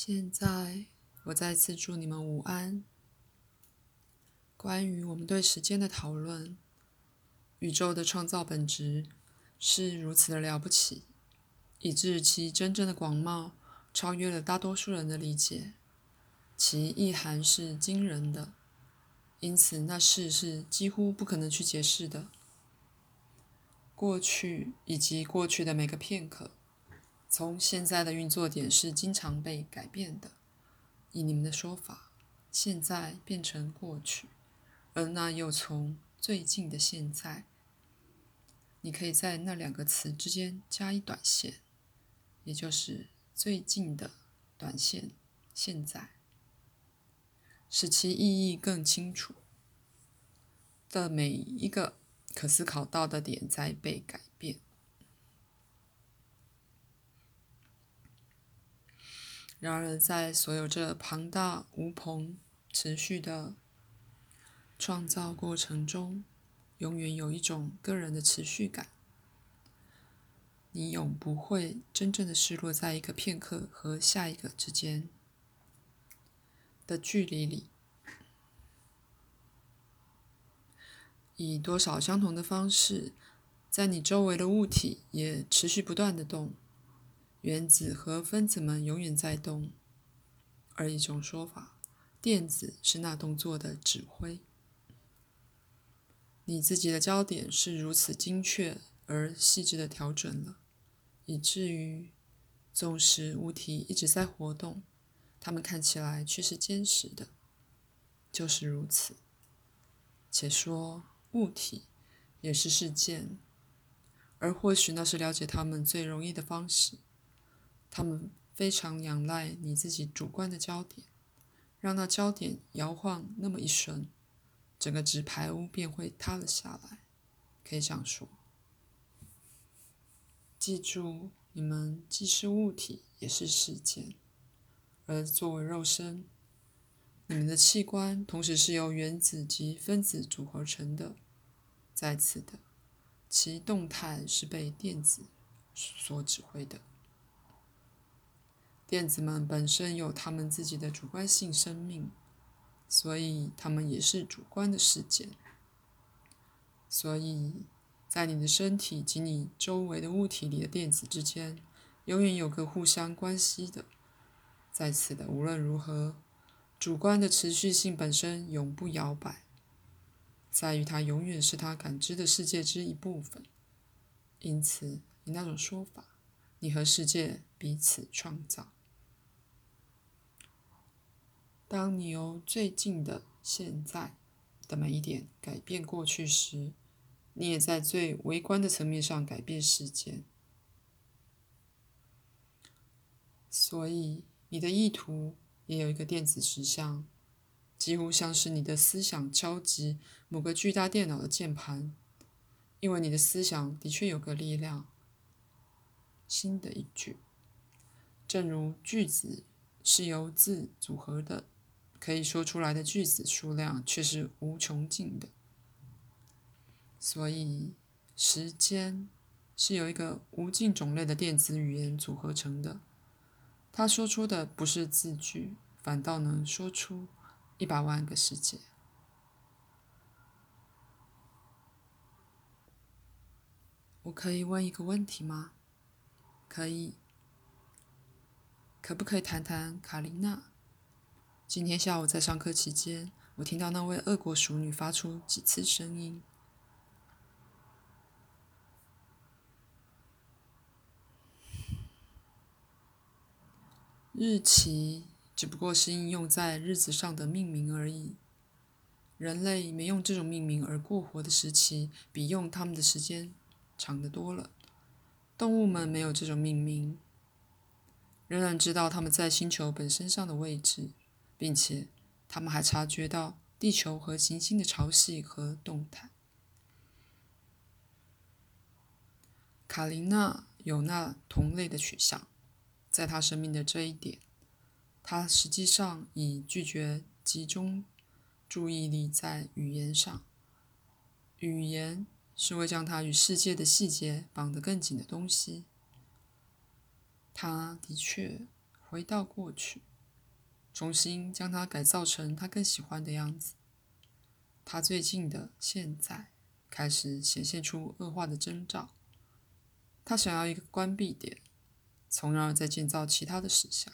现在，我再次祝你们午安。关于我们对时间的讨论，宇宙的创造本质是如此的了不起，以致其真正的广袤超越了大多数人的理解，其意涵是惊人的，因此那事是几乎不可能去解释的。过去以及过去的每个片刻。从现在的运作点是经常被改变的，以你们的说法，现在变成过去，而那又从最近的现在。你可以在那两个词之间加一短线，也就是最近的短线现在，使其意义更清楚。的每一个可思考到的点在被改变。然而，在所有这庞大无朋、持续的创造过程中，永远有一种个人的持续感。你永不会真正的失落在一个片刻和下一个之间的距离里。以多少相同的方式，在你周围的物体也持续不断的动。原子和分子们永远在动，而一种说法，电子是那动作的指挥。你自己的焦点是如此精确而细致的调整了，以至于，纵使物体一直在活动，它们看起来却是坚实的，就是如此。且说物体也是事件，而或许那是了解它们最容易的方式。他们非常仰赖你自己主观的焦点，让那焦点摇晃那么一瞬，整个纸牌屋便会塌了下来。可以这样说。记住，你们既是物体，也是事件。而作为肉身，你们的器官同时是由原子及分子组合成的。在此的，其动态是被电子所指挥的。电子们本身有他们自己的主观性生命，所以他们也是主观的事件。所以，在你的身体及你周围的物体里的电子之间，永远有个互相关系的。在此的无论如何，主观的持续性本身永不摇摆，在于它永远是他感知的世界之一部分。因此，以那种说法，你和世界彼此创造。当你由最近的现在的每一点改变过去时，你也在最微观的层面上改变时间。所以，你的意图也有一个电子实像，几乎像是你的思想敲击某个巨大电脑的键盘，因为你的思想的确有个力量。新的一句，正如句子是由字组合的。可以说出来的句子数量却是无穷尽的，所以时间是由一个无尽种类的电子语言组合成的。他说出的不是字句，反倒能说出一百万个世界。我可以问一个问题吗？可以。可不可以谈谈卡琳娜？今天下午在上课期间，我听到那位俄国熟女发出几次声音。日期只不过是应用在日子上的命名而已。人类没用这种命名而过活的时期，比用他们的时间长得多了。动物们没有这种命名，仍然知道他们在星球本身上的位置。并且，他们还察觉到地球和行星的潮汐和动态。卡琳娜有那同类的取向，在她生命的这一点，她实际上已拒绝集中注意力在语言上。语言是为将她与世界的细节绑得更紧的东西。她的确回到过去。重新将它改造成他更喜欢的样子。他最近的现在开始显现出恶化的征兆。他想要一个关闭点，从而再建造其他的实像。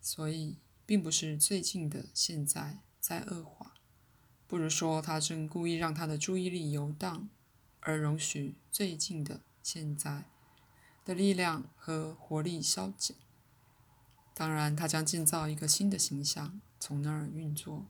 所以，并不是最近的现在在恶化，不如说他正故意让他的注意力游荡，而容许最近的现在的力量和活力消减。当然，他将建造一个新的形象，从那儿运作。